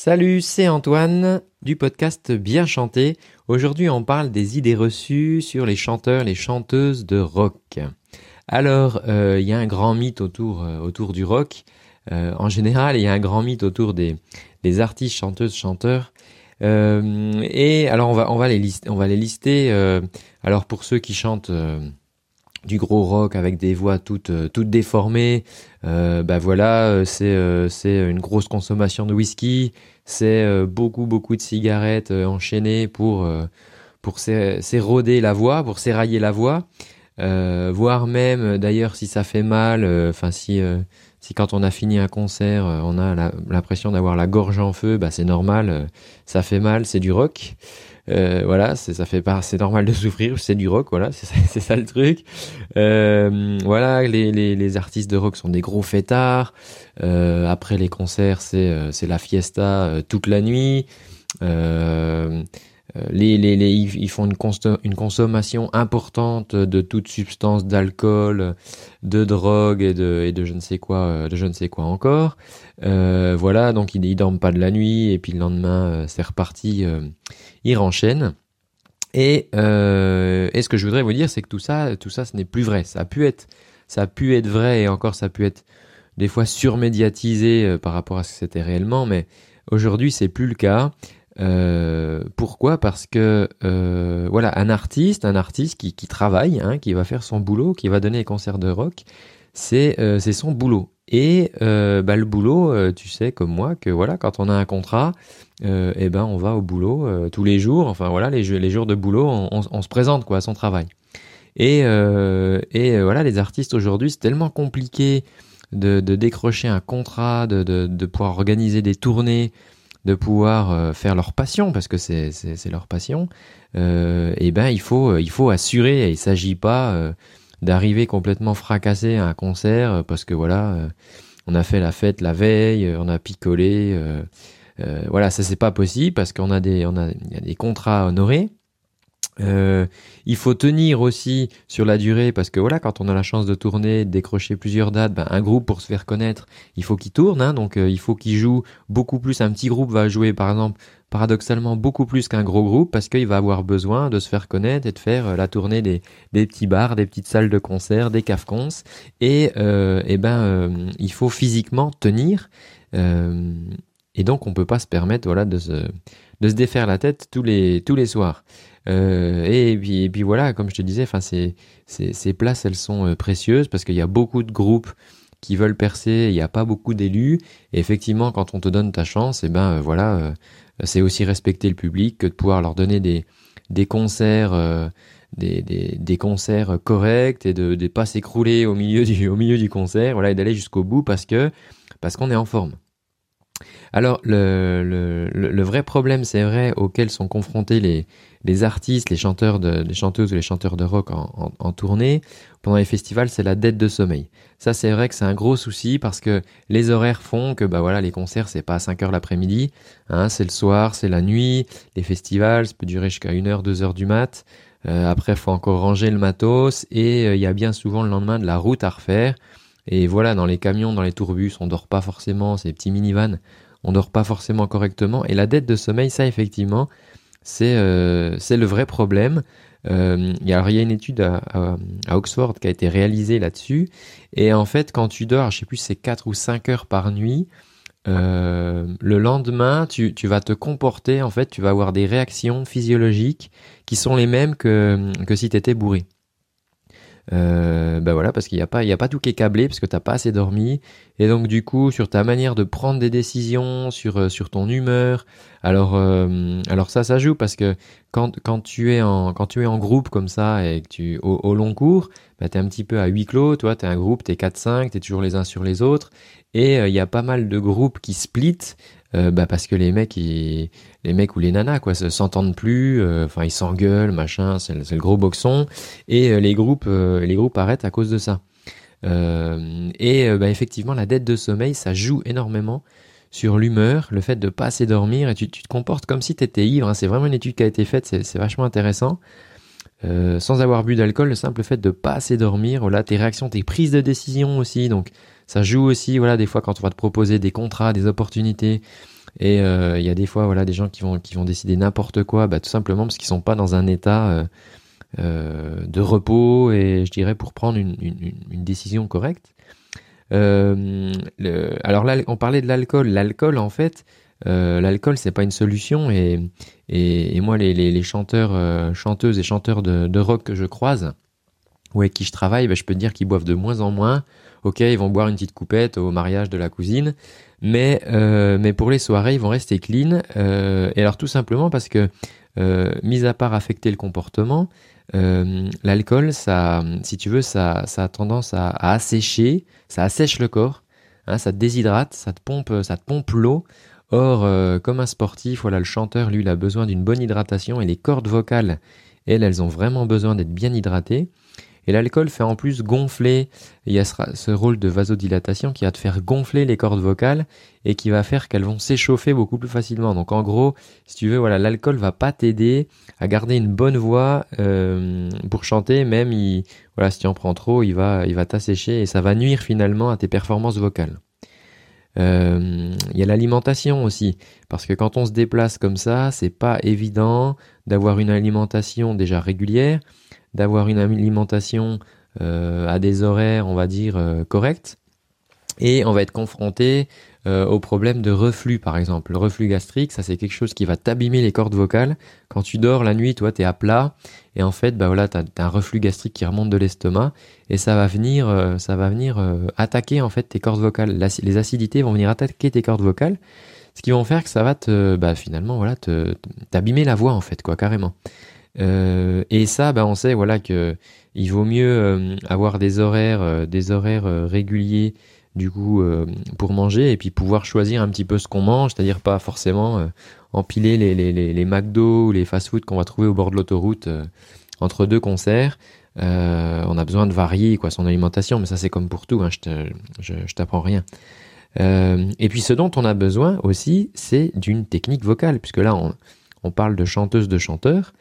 Salut, c'est Antoine du podcast Bien chanter. Aujourd'hui, on parle des idées reçues sur les chanteurs, les chanteuses de rock. Alors, euh, il y a un grand mythe autour, euh, du rock. Euh, en général, il y a un grand mythe autour des, artistes, chanteuses, chanteurs. et alors. On va les lister. alors, pour ceux qui chantent du gros rock avec des voix toutes euh, toutes déformées. Euh, bah voilà euh, c'est euh, c'est une grosse consommation de whisky. C'est beaucoup beaucoup de cigarettes enchaînées pour pour s'éroder la voix pour s'érailler la voix. Voire même d'ailleurs si ça fait mal enfin si si quand on a fini un concert on a l'impression d'avoir la gorge en feu bah c'est normal ça fait mal c'est du rock euh, voilà, ça fait pas, c'est normal de souffrir, c'est du rock, voilà, c'est ça, le truc. Euh, voilà, les, les, artistes de rock sont des gros fêtards. Euh, après les concerts, c'est la fiesta toute la nuit. Euh, les, ils font une, consommation importante de toute substance d'alcool, de drogue et de, je ne sais quoi, euh, de je ne sais quoi encore. Euh, voilà, donc ils, ils dorment pas de la nuit et puis le lendemain c'est reparti, euh, ils renchaînent. Et, et ce que je voudrais vous dire, c'est que tout ça, tout ça, ce n'est plus vrai. Ça a pu être, ça a pu être vrai et encore ça a pu être des fois surmédiatisé par rapport à ce que c'était réellement, mais aujourd'hui c'est plus le cas. Euh, pourquoi? Parce que euh, voilà, un artiste, un artiste qui, qui travaille, hein, qui va faire son boulot, qui va donner les concerts de rock, c'est euh, c'est son boulot. Et euh, bah, le boulot, euh, tu sais comme moi que voilà, quand on a un contrat, eh ben on va au boulot tous les jours. Enfin voilà, les, les jours de boulot, on, on, se présente quoi à son travail. Et, et voilà, les artistes aujourd'hui, c'est tellement compliqué de, de décrocher un contrat, de, de, de pouvoir organiser des tournées de pouvoir euh, faire leur passion parce que c'est leur passion euh, et ben il faut il faut assurer il s'agit pas euh, d'arriver complètement fracassé à un concert euh, parce que voilà euh, on a fait la fête la veille on a picolé euh, voilà ça c'est pas possible parce qu'on a des on a, y a des contrats à honorer euh, il faut tenir aussi sur la durée parce que voilà, quand on a la chance de tourner, de décrocher plusieurs dates, ben, un groupe pour se faire connaître, il faut qu'il tourne, hein, donc euh, il faut qu'il joue beaucoup plus. Un petit groupe va jouer par exemple paradoxalement beaucoup plus qu'un gros groupe parce qu'il va avoir besoin de se faire connaître et de faire euh, la tournée des, petits bars, des petites salles de concert, des cafcons. Et, euh, et ben il faut physiquement tenir et donc on peut pas se permettre voilà de se de se défaire la tête tous les tous les soirs. Euh, et, puis, et puis voilà, comme je te disais, ces, ces, ces places, elles sont euh, précieuses parce qu'il y a beaucoup de groupes qui veulent percer, il n'y a pas beaucoup d'élus. Et effectivement, quand on te donne ta chance, et eh ben euh, voilà, c'est aussi respecter le public que de pouvoir leur donner des, des concerts, des, des, des, concerts corrects et de ne pas s'écrouler au milieu du au milieu du concert, voilà, et d'aller jusqu'au bout parce que parce qu'on est en forme. Alors le, le, vrai problème, c'est vrai, auquel sont confrontés les, les artistes, les chanteurs, de, les chanteuses ou les chanteurs de rock en, en, tournée pendant les festivals, c'est la dette de sommeil. Ça, c'est vrai que c'est un gros souci parce que les horaires font que bah voilà, les concerts, c'est pas à 5 heures l'après-midi, hein, c'est le soir, c'est la nuit. Les festivals, ça peut durer jusqu'à 1 heure, 2 heures du mat. Euh, après, faut encore ranger le matos et euh, il y a bien souvent le lendemain de la route à refaire. Et voilà, dans les camions, dans les tourbus, on dort pas forcément, ces petits minivans, on dort pas forcément correctement. Et la dette de sommeil, ça, effectivement, c'est euh, le vrai problème. Euh, il y a une étude à, Oxford qui a été réalisée là-dessus. Et en fait, quand tu dors, je sais plus, c'est 4 ou 5 heures par nuit, euh, le lendemain, tu, tu, vas te comporter, en fait, tu vas avoir des réactions physiologiques qui sont les mêmes que, que si tu étais bourré. Euh, ben voilà, parce qu'il n'y a pas, il y a pas tout qui est câblé parce que t'as pas assez dormi. Et donc du coup, sur ta manière de prendre des décisions, sur euh, sur ton humeur. Alors euh, alors ça, ça joue parce que quand quand tu es en quand tu es en groupe comme ça et que tu au, long cours, ben t'es un petit peu à huis clos. Toi, t'es un groupe, t'es 4-5, t'es toujours les uns sur les autres. Et il y a pas mal de groupes qui split euh, bah parce que les mecs les mecs ou les nanas quoi s'entendent plus enfin euh, ils s'engueulent machin c'est le, gros boxon. Et euh, les groupes les groupes arrêtent à cause de ça. Et bah, effectivement la dette de sommeil ça joue énormément sur l'humeur le fait de pas assez dormir et tu, te comportes comme si tu étais ivre hein. c'est vraiment une étude qui a été faite c'est vachement intéressant. Sans avoir bu d'alcool, le simple fait de pas assez dormir, tes réactions, tes prises de décision aussi, donc ça joue aussi, voilà, des fois quand on va te proposer des contrats, des opportunités, Et il y a des fois, voilà, des gens qui vont qui vont décider n'importe quoi, bah, tout simplement parce qu'ils sont pas dans un état de repos et je dirais pour prendre une, une, décision correcte. Euh, alors là, on parlait de l'alcool. L'alcool, en fait, euh, l'alcool, c'est pas une solution. Et, et, moi, les, les, chanteurs, euh, chanteuses et chanteurs de, rock que je croise, ou avec qui je travaille, ben, je peux te dire qu'ils boivent de moins en moins. Ok, ils vont boire une petite coupette au mariage de la cousine, mais euh, mais pour les soirées, ils vont rester clean. Euh, et alors tout simplement parce que, euh, mis à part affecter le comportement, l'alcool, ça, si tu veux, ça, ça a tendance à, assécher, ça assèche le corps, hein, ça te déshydrate, ça te pompe, ça te pompe l'eau. Or, comme un sportif, voilà, le chanteur, lui, il a besoin d'une bonne hydratation et les cordes vocales, elles, elles ont vraiment besoin d'être bien hydratées. Et l'alcool fait en plus gonfler, il y a ce rôle de vasodilatation qui va te faire gonfler les cordes vocales et qui va faire qu'elles vont s'échauffer beaucoup plus facilement. Donc en gros, si tu veux, voilà, l'alcool va pas t'aider à garder une bonne voix euh, pour chanter, même il, voilà, si tu en prends trop, il va, il va t'assécher et ça va nuire finalement à tes performances vocales. Euh, il y a l'alimentation aussi, parce que quand on se déplace comme ça, c'est pas évident d'avoir une alimentation déjà régulière d'avoir une alimentation euh, à des horaires, on va dire, euh, corrects. Et on va être confronté euh, au problème de reflux, par exemple. Le reflux gastrique, ça c'est quelque chose qui va t'abîmer les cordes vocales. Quand tu dors la nuit, toi, tu es à plat. Et en fait, bah voilà, tu as, un reflux gastrique qui remonte de l'estomac. Et ça va venir, ça va venir attaquer en fait tes cordes vocales. les acidités vont venir attaquer tes cordes vocales. Ce qui vont faire que ça va te, bah, finalement, voilà, t'abîmer la voix en fait, quoi, carrément. Euh, et ça, bah, on sait voilà que il vaut mieux euh, avoir des horaires, euh, des horaires réguliers du coup pour manger et puis pouvoir choisir un petit peu ce qu'on mange, c'est-à-dire pas forcément empiler les, les, les, les McDo ou les fast-food qu'on va trouver au bord de l'autoroute entre deux concerts. on a besoin de varier quoi son alimentation, mais ça c'est comme pour tout, hein, je t'apprends rien. et puis ce dont on a besoin aussi, c'est d'une technique vocale, puisque là on, on parle de chanteuse de chanteurs.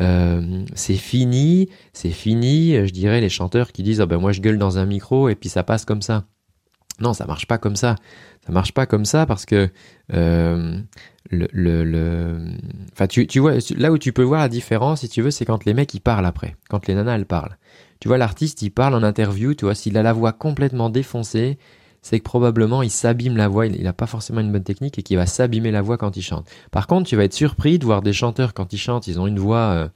Euh, c'est fini, c'est fini, je dirais, les chanteurs qui disent, oh ben moi je gueule dans un micro et puis ça passe comme ça. Non, ça marche pas comme ça. Ça marche pas comme ça parce que euh, le, le, tu, tu vois là où tu peux voir la différence si tu veux, c'est quand les mecs ils parlent après, quand les nanas parlent. Tu vois l'artiste il parle en interview, tu vois s'il a la voix complètement défoncée, c'est que probablement il s'abîme la voix, il n'a pas forcément une bonne technique et qu'il va s'abîmer la voix quand il chante. Par contre, tu vas être surpris de voir des chanteurs quand ils chantent, ils ont une voix euh,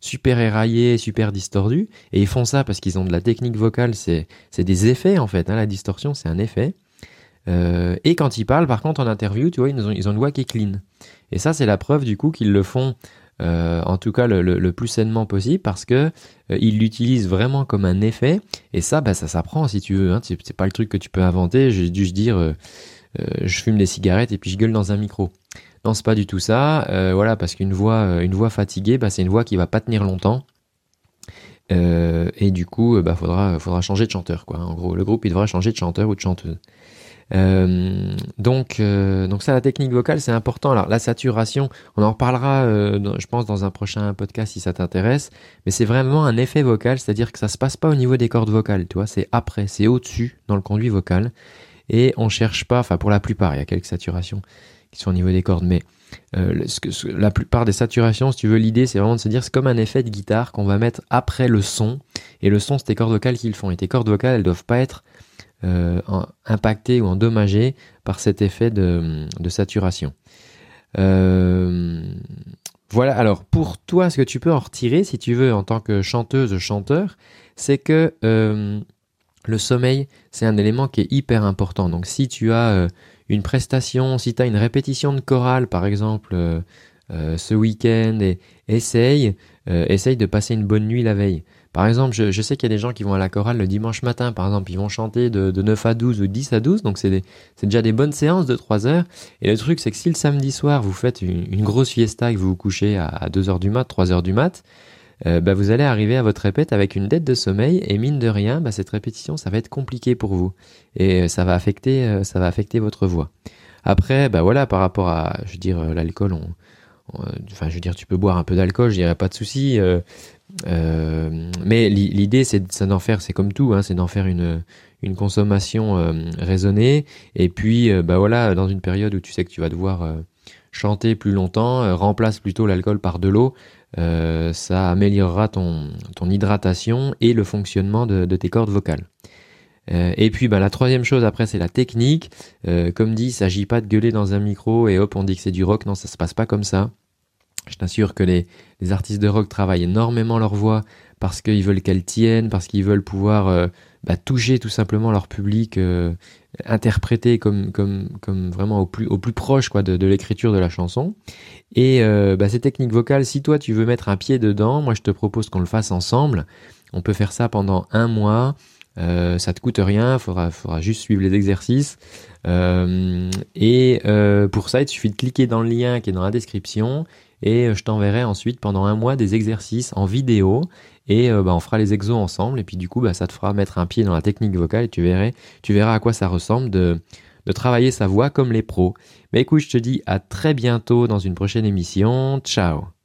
super éraillée, super distordue, et ils font ça parce qu'ils ont de la technique vocale, c'est des effets en fait, hein, la distorsion c'est un effet. Euh, et quand ils parlent, par contre, en interview, tu vois, ils ont, ils ont une voix qui est clean. Et ça, c'est la preuve du coup qu'ils le font euh, en tout cas le, plus sainement possible parce que euh, il l'utilise vraiment comme un effet. Et ça bah ça s'apprend si tu veux hein, c'est pas le truc que tu peux inventer. J'ai dû dire euh, je fume des cigarettes et puis je gueule dans un micro. Non c'est pas du tout ça. Voilà parce qu'une voix une voix fatiguée bah, c'est une voix qui va pas tenir longtemps. Et du coup bah faudra faudra changer de chanteur quoi. En gros le groupe il devra changer de chanteur ou de chanteuse euh, donc, euh, donc ça, la technique vocale, c'est important. Alors, la saturation, on en reparlera, euh, je pense, dans un prochain podcast si ça t'intéresse. Mais c'est vraiment un effet vocal, c'est-à-dire que ça se passe pas au niveau des cordes vocales, tu vois. C'est après, c'est au-dessus dans le conduit vocal. Et on cherche pas, enfin pour la plupart, il y a quelques saturations qui sont au niveau des cordes, mais la plupart des saturations, si tu veux, l'idée, c'est vraiment de se dire, c'est comme un effet de guitare qu'on va mettre après le son. Et le son, c'est tes cordes vocales qui le font. Et tes cordes vocales, elles doivent pas être euh, impacté ou endommagé par cet effet de, saturation. Euh, voilà, alors pour toi, ce que tu peux en retirer, si tu veux, en tant que chanteuse, chanteur, c'est que euh, le sommeil, c'est un élément qui est hyper important. Donc si tu as une prestation, si tu as une répétition de chorale, par exemple, ce week-end, et essaye, essaye de passer une bonne nuit la veille. Par exemple, je, sais qu'il y a des gens qui vont à la chorale le dimanche matin, par exemple, ils vont chanter de, 9 à 12 ou 10 à 12, donc c'est déjà des bonnes séances de 3 heures. Et le truc, c'est que si le samedi soir, vous faites une, grosse fiesta et que vous vous couchez à, 2 heures du mat, 3 heures du mat, euh, bah, vous allez arriver à votre répète avec une dette de sommeil et mine de rien, bah, cette répétition, ça va être compliqué pour vous et euh, ça va affecter, euh, votre voix. Après, bah voilà, par rapport à, je veux dire, l'alcool, on, enfin, je veux dire, tu peux boire un peu d'alcool, je dirais pas de souci. mais l'idée, c'est d'en faire, c'est comme tout, hein, c'est d'en faire une consommation raisonnée. Et puis, bah voilà, dans une période où tu sais que tu vas devoir chanter plus longtemps, remplace plutôt l'alcool par de l'eau. ça améliorera ton, hydratation et le fonctionnement de tes cordes vocales. Euh, et puis bah, la troisième chose après c'est la technique. Euh, comme dit, il s'agit pas de gueuler dans un micro et hop on dit que c'est du rock. Non, ça se passe pas comme ça. Je t'assure que les, les, artistes de rock travaillent énormément leur voix parce qu'ils veulent qu'elle tienne, parce qu'ils veulent pouvoir euh, bah, toucher tout simplement leur public, interpréter comme, comme, comme vraiment au plus, au plus proche quoi, de, l'écriture de la chanson. Et bah, ces techniques vocales, si toi tu veux mettre un pied dedans, moi je te propose qu'on le fasse ensemble. On peut faire ça pendant un mois. Euh, ça te coûte rien, faudra, faudra juste suivre les exercices. Euh, et euh, pour ça, il suffit de cliquer dans le lien qui est dans la description et je t'enverrai ensuite pendant un mois des exercices en vidéo et bah, on fera les exos ensemble et puis du coup bah, ça te fera mettre un pied dans la technique vocale et tu verras, à quoi ça ressemble de, de travailler sa voix comme les pros. Mais écoute, je te dis à très bientôt dans une prochaine émission. Ciao